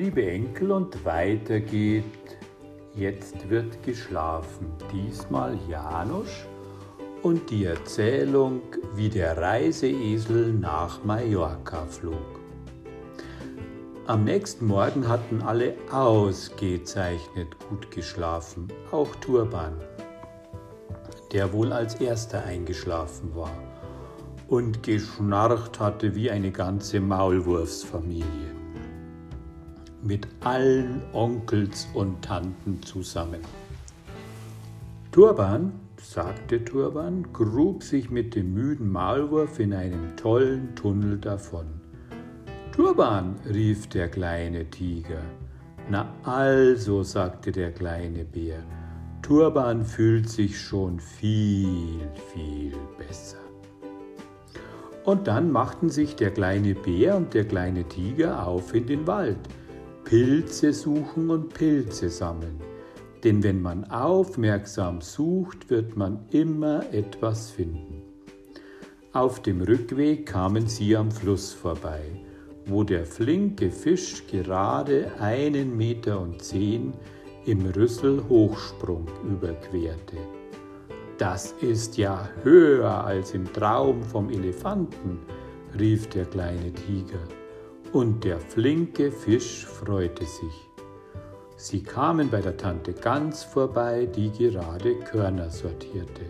Liebe Enkel, und weiter geht. Jetzt wird geschlafen. Diesmal Janusz und die Erzählung, wie der Reiseesel nach Mallorca flog. Am nächsten Morgen hatten alle ausgezeichnet gut geschlafen, auch Turban, der wohl als erster eingeschlafen war und geschnarcht hatte wie eine ganze Maulwurfsfamilie mit allen Onkels und Tanten zusammen. Turban, sagte Turban, grub sich mit dem müden Maulwurf in einem tollen Tunnel davon. Turban, rief der kleine Tiger. Na also, sagte der kleine Bär, Turban fühlt sich schon viel, viel besser. Und dann machten sich der kleine Bär und der kleine Tiger auf in den Wald, Pilze suchen und Pilze sammeln. Denn wenn man aufmerksam sucht, wird man immer etwas finden. Auf dem Rückweg kamen sie am Fluss vorbei, wo der flinke Fisch gerade einen Meter und zehn im Rüssel Hochsprung überquerte. Das ist ja höher als im Traum vom Elefanten, rief der kleine Tiger und der flinke Fisch freute sich. Sie kamen bei der Tante Gans vorbei, die gerade Körner sortierte.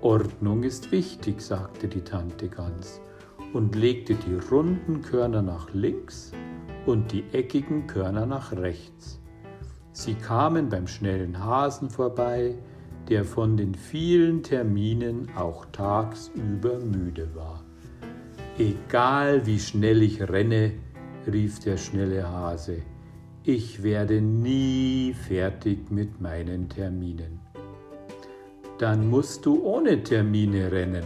Ordnung ist wichtig, sagte die Tante Gans und legte die runden Körner nach links und die eckigen Körner nach rechts. Sie kamen beim schnellen Hasen vorbei, der von den vielen Terminen auch tagsüber müde war. Egal wie schnell ich renne, rief der schnelle Hase, ich werde nie fertig mit meinen Terminen. Dann musst du ohne Termine rennen,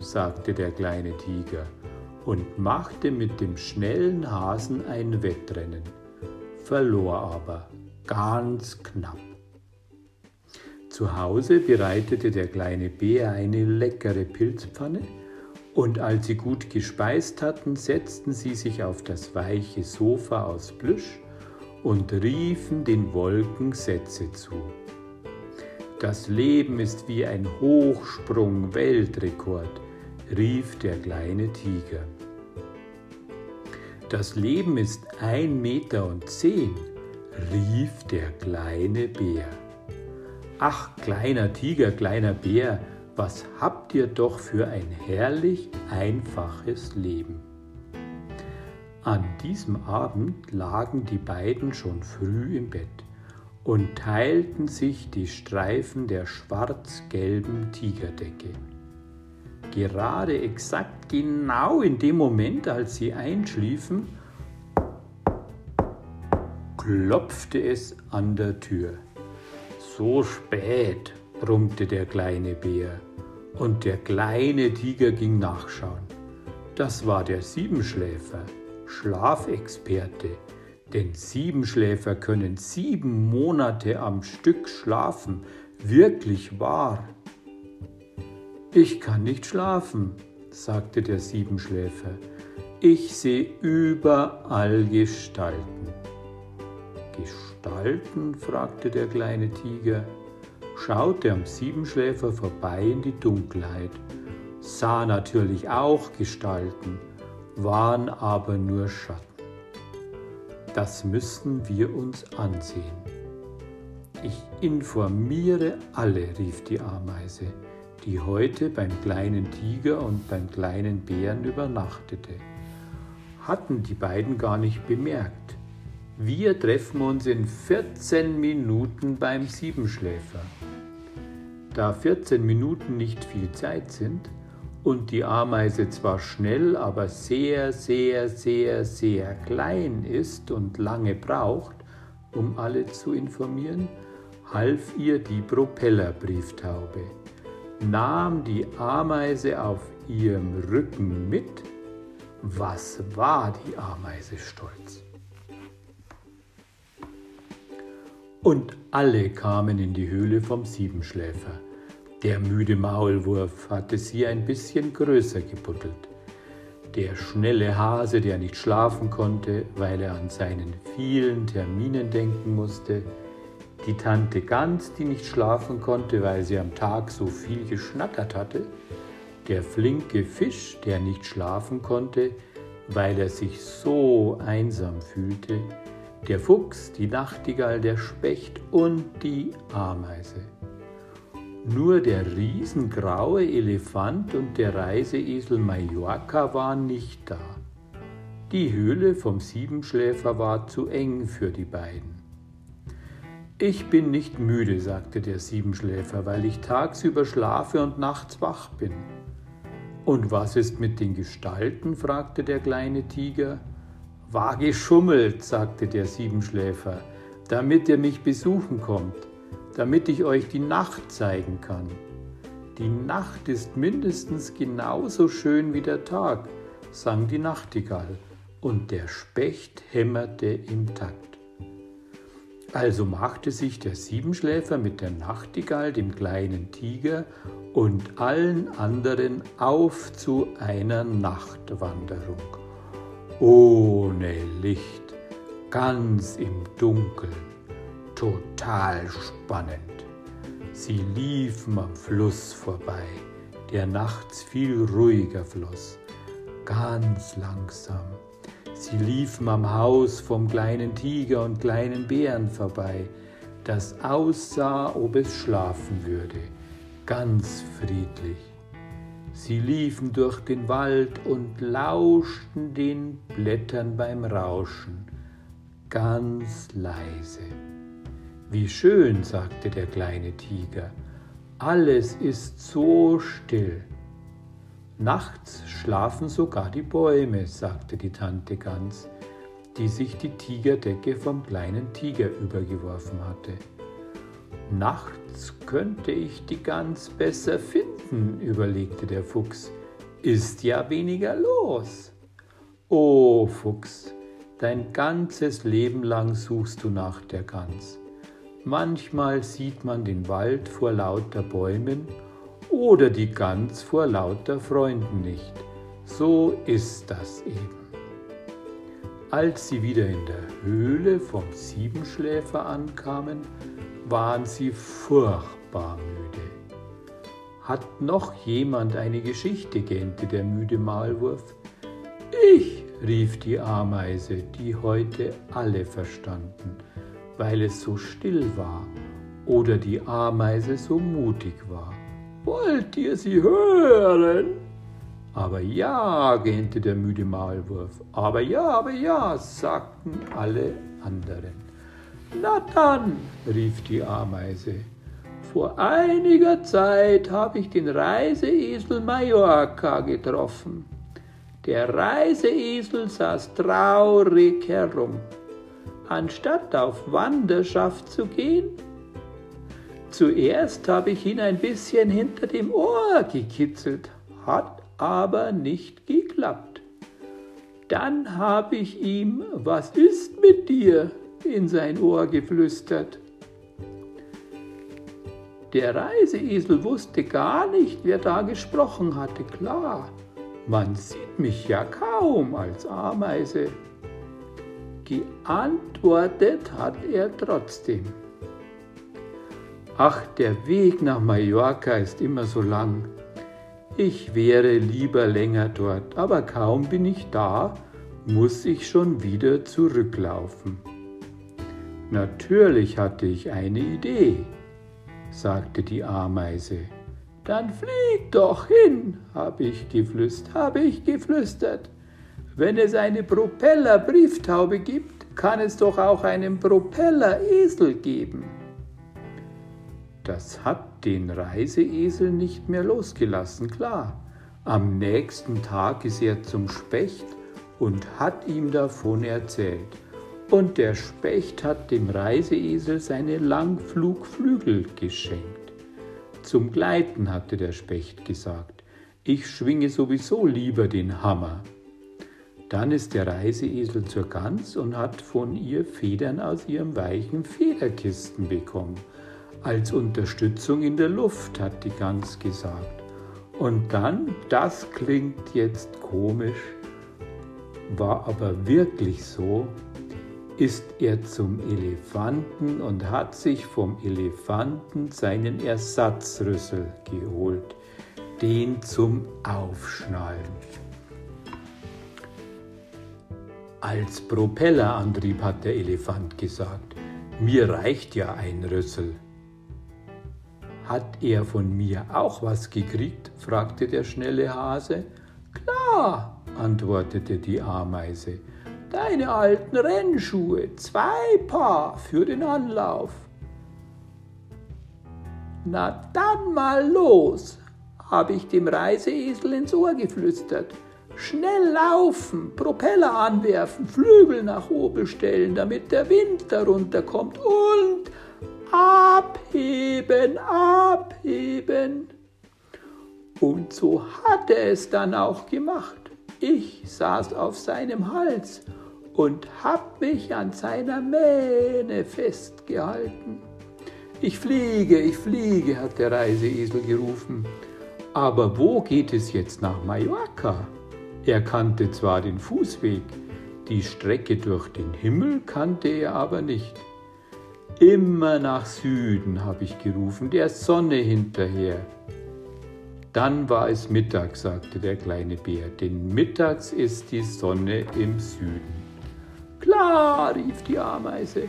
sagte der kleine Tiger und machte mit dem schnellen Hasen ein Wettrennen, verlor aber ganz knapp. Zu Hause bereitete der kleine Bär eine leckere Pilzpfanne und als sie gut gespeist hatten, setzten sie sich auf das weiche Sofa aus Plüsch und riefen den Wolken Sätze zu. Das Leben ist wie ein Hochsprung-Weltrekord, rief der kleine Tiger. Das Leben ist ein Meter und zehn, rief der kleine Bär. Ach, kleiner Tiger, kleiner Bär, was habt ihr doch für ein herrlich einfaches Leben. An diesem Abend lagen die beiden schon früh im Bett und teilten sich die Streifen der schwarz-gelben Tigerdecke. Gerade exakt genau in dem Moment, als sie einschliefen, klopfte es an der Tür. So spät, brummte der kleine Bär und der kleine Tiger ging nachschauen. Das war der Siebenschläfer, Schlafexperte, denn Siebenschläfer können sieben Monate am Stück schlafen, wirklich wahr. Ich kann nicht schlafen, sagte der Siebenschläfer. Ich sehe überall Gestalten. Gestalten? fragte der kleine Tiger schaute am Siebenschläfer vorbei in die Dunkelheit, sah natürlich auch Gestalten, waren aber nur Schatten. Das müssen wir uns ansehen. Ich informiere alle, rief die Ameise, die heute beim kleinen Tiger und beim kleinen Bären übernachtete. Hatten die beiden gar nicht bemerkt. Wir treffen uns in 14 Minuten beim Siebenschläfer. Da 14 Minuten nicht viel Zeit sind und die Ameise zwar schnell, aber sehr, sehr, sehr, sehr klein ist und lange braucht, um alle zu informieren, half ihr die Propellerbrieftaube, nahm die Ameise auf ihrem Rücken mit. Was war die Ameise stolz? Und alle kamen in die Höhle vom Siebenschläfer. Der müde Maulwurf hatte sie ein bisschen größer gebuddelt. der schnelle Hase, der nicht schlafen konnte, weil er an seinen vielen Terminen denken musste, die Tante Gans, die nicht schlafen konnte, weil sie am Tag so viel geschnattert hatte, der flinke Fisch, der nicht schlafen konnte, weil er sich so einsam fühlte, der Fuchs, die Nachtigall, der Specht und die Ameise. Nur der riesengraue Elefant und der Reiseesel Mallorca waren nicht da. Die Höhle vom Siebenschläfer war zu eng für die beiden. Ich bin nicht müde, sagte der Siebenschläfer, weil ich tagsüber schlafe und nachts wach bin. Und was ist mit den Gestalten? fragte der kleine Tiger. War geschummelt, sagte der Siebenschläfer, damit ihr mich besuchen kommt damit ich euch die Nacht zeigen kann. Die Nacht ist mindestens genauso schön wie der Tag, sang die Nachtigall, und der Specht hämmerte im Takt. Also machte sich der Siebenschläfer mit der Nachtigall, dem kleinen Tiger und allen anderen auf zu einer Nachtwanderung. Ohne Licht, ganz im Dunkeln total spannend. Sie liefen am Fluss vorbei, der nachts viel ruhiger floss, ganz langsam. Sie liefen am Haus vom kleinen Tiger und kleinen Bären vorbei, das aussah, ob es schlafen würde, ganz friedlich. Sie liefen durch den Wald und lauschten den Blättern beim Rauschen, ganz leise. Wie schön, sagte der kleine Tiger, alles ist so still. Nachts schlafen sogar die Bäume, sagte die Tante Gans, die sich die Tigerdecke vom kleinen Tiger übergeworfen hatte. Nachts könnte ich die Gans besser finden, überlegte der Fuchs. Ist ja weniger los. O Fuchs, dein ganzes Leben lang suchst du nach der Gans. Manchmal sieht man den Wald vor lauter Bäumen oder die Gans vor lauter Freunden nicht. So ist das eben. Als sie wieder in der Höhle vom Siebenschläfer ankamen, waren sie furchtbar müde. Hat noch jemand eine Geschichte, gähnte der müde Maulwurf. Ich, rief die Ameise, die heute alle verstanden weil es so still war oder die Ameise so mutig war. Wollt ihr sie hören? Aber ja, gähnte der müde Maulwurf. Aber ja, aber ja, sagten alle anderen. Na dann, rief die Ameise. Vor einiger Zeit habe ich den Reiseesel Mallorca getroffen. Der Reiseesel saß traurig herum anstatt auf Wanderschaft zu gehen? Zuerst habe ich ihn ein bisschen hinter dem Ohr gekitzelt, hat aber nicht geklappt. Dann habe ich ihm, was ist mit dir, in sein Ohr geflüstert. Der Reiseesel wusste gar nicht, wer da gesprochen hatte, klar. Man sieht mich ja kaum als Ameise. Geantwortet hat er trotzdem. Ach, der Weg nach Mallorca ist immer so lang. Ich wäre lieber länger dort, aber kaum bin ich da, muss ich schon wieder zurücklaufen. Natürlich hatte ich eine Idee, sagte die Ameise. Dann flieg doch hin, habe ich geflüstert, habe ich geflüstert. Wenn es eine Propeller-Brieftaube gibt, kann es doch auch einen Propeller-Esel geben. Das hat den Reiseesel nicht mehr losgelassen, klar. Am nächsten Tag ist er zum Specht und hat ihm davon erzählt. Und der Specht hat dem Reiseesel seine Langflugflügel geschenkt. Zum Gleiten hatte der Specht gesagt, ich schwinge sowieso lieber den Hammer. Dann ist der Reiseesel zur Gans und hat von ihr Federn aus ihrem weichen Federkisten bekommen. Als Unterstützung in der Luft, hat die Gans gesagt. Und dann, das klingt jetzt komisch, War aber wirklich so, ist er zum Elefanten und hat sich vom Elefanten seinen Ersatzrüssel geholt, den zum Aufschnallen. Als Propellerantrieb hat der Elefant gesagt, mir reicht ja ein Rüssel. Hat er von mir auch was gekriegt? fragte der schnelle Hase. Klar, antwortete die Ameise. Deine alten Rennschuhe, zwei Paar für den Anlauf. Na dann mal los, habe ich dem Reiseesel ins Ohr geflüstert. Schnell laufen, Propeller anwerfen, Flügel nach oben stellen, damit der Wind darunter kommt und abheben, abheben. Und so hat er es dann auch gemacht. Ich saß auf seinem Hals und hab mich an seiner Mähne festgehalten. Ich fliege, ich fliege, hat der Reiseesel gerufen. Aber wo geht es jetzt nach Mallorca? Er kannte zwar den Fußweg, die Strecke durch den Himmel kannte er aber nicht. Immer nach Süden, habe ich gerufen, der Sonne hinterher. Dann war es Mittag, sagte der kleine Bär, denn mittags ist die Sonne im Süden. Klar, rief die Ameise,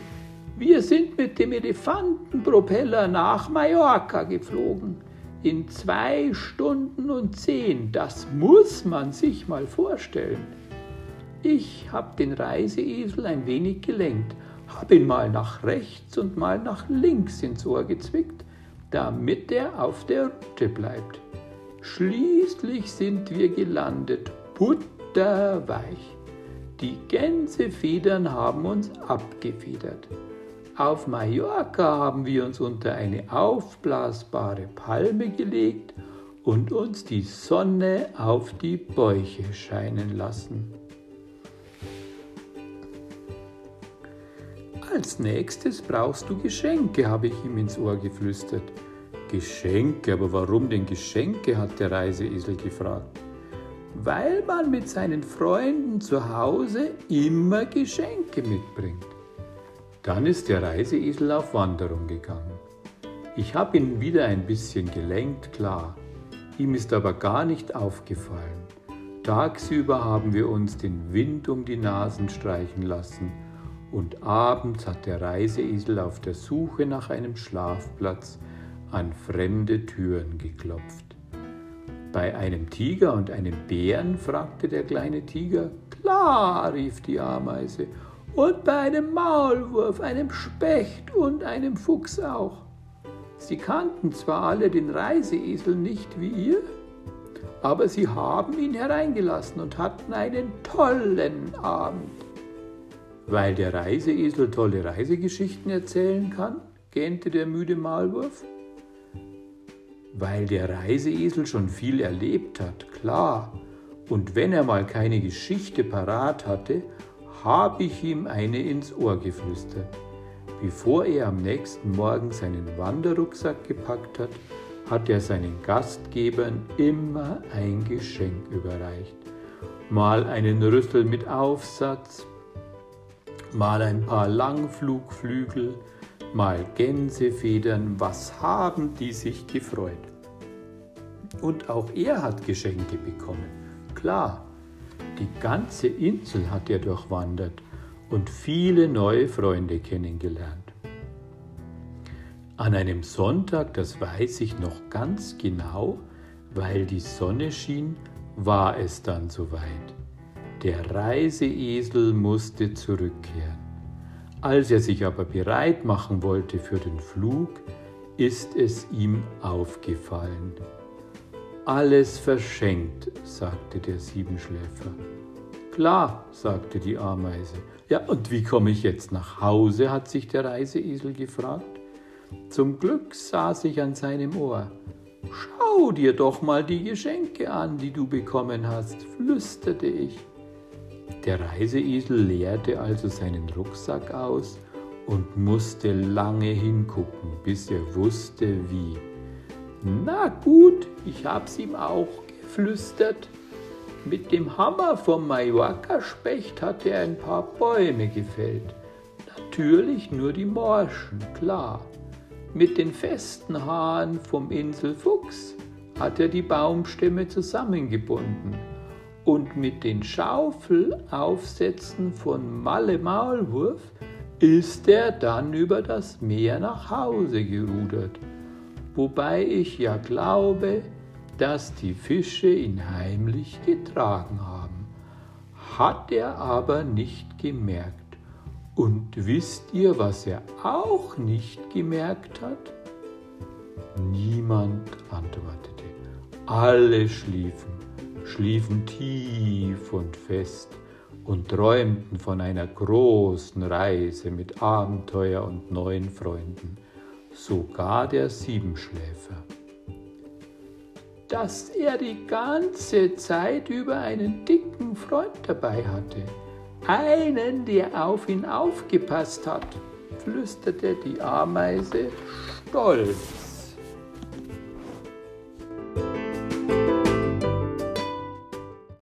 wir sind mit dem Elefantenpropeller nach Mallorca geflogen. In zwei Stunden und zehn, das muss man sich mal vorstellen. Ich habe den Reiseesel ein wenig gelenkt, habe ihn mal nach rechts und mal nach links ins Ohr gezwickt, damit er auf der Route bleibt. Schließlich sind wir gelandet, butterweich. Die Gänsefedern haben uns abgefedert. Auf Mallorca haben wir uns unter eine aufblasbare Palme gelegt und uns die Sonne auf die Bäuche scheinen lassen. Als nächstes brauchst du Geschenke, habe ich ihm ins Ohr geflüstert. Geschenke, aber warum denn Geschenke? hat der Reiseesel gefragt weil man mit seinen Freunden zu Hause immer Geschenke mitbringt. Dann ist der Reiseesel auf Wanderung gegangen. Ich habe ihn wieder ein bisschen gelenkt, klar. Ihm ist aber gar nicht aufgefallen. Tagsüber haben wir uns den Wind um die Nasen streichen lassen und abends hat der Reiseesel auf der Suche nach einem Schlafplatz an fremde Türen geklopft. Bei einem Tiger und einem Bären? fragte der kleine Tiger. Klar, rief die Ameise. Und bei einem Maulwurf, einem Specht und einem Fuchs auch. Sie kannten zwar alle den Reiseesel nicht wie ihr, aber sie haben ihn hereingelassen und hatten einen tollen Abend. Weil der Reiseesel tolle Reisegeschichten erzählen kann, gähnte der müde Maulwurf weil der Reiseesel schon viel erlebt hat, klar. Und wenn er mal keine Geschichte parat hatte, habe ich ihm eine ins Ohr geflüstert. Bevor er am nächsten Morgen seinen Wanderrucksack gepackt hat, hat er seinen Gastgebern immer ein Geschenk überreicht. Mal einen Rüssel mit Aufsatz, mal ein paar Langflugflügel, mal Gänsefedern, was haben die sich gefreut. Und auch er hat Geschenke bekommen. Klar, die ganze Insel hat er durchwandert und viele neue Freunde kennengelernt. An einem Sonntag, das weiß ich noch ganz genau, weil die Sonne schien, war es dann soweit. Der Reiseesel musste zurückkehren. Als er sich aber bereit machen wollte für den Flug, ist es ihm aufgefallen. Alles verschenkt, sagte der Siebenschläfer. Klar, sagte die Ameise. Ja, und wie komme ich jetzt nach Hause? hat sich der Reiseesel gefragt. Zum Glück saß ich an seinem Ohr. Schau dir doch mal die Geschenke an, die du bekommen hast, flüsterte ich. Der Reiseesel leerte also seinen Rucksack aus und musste lange hingucken, bis er wusste, wie. Na gut, ich hab's ihm auch geflüstert. Mit dem Hammer vom Mallorca-Specht hat er ein paar Bäume gefällt. Natürlich nur die morschen, klar. Mit den festen Haaren vom Inselfuchs hat er die Baumstämme zusammengebunden und mit den Schaufelaufsätzen von Malle Maulwurf ist er dann über das Meer nach Hause gerudert, wobei ich ja glaube, dass die Fische ihn heimlich getragen haben. Hat er aber nicht gemerkt. Und wisst ihr, was er auch nicht gemerkt hat? Niemand antwortete. Alle schliefen, schliefen tief und fest und träumten von einer großen Reise mit Abenteuer und neuen Freunden, sogar der Siebenschläfer dass er die ganze Zeit über einen dicken Freund dabei hatte. Einen, der auf ihn aufgepasst hat, flüsterte die Ameise stolz.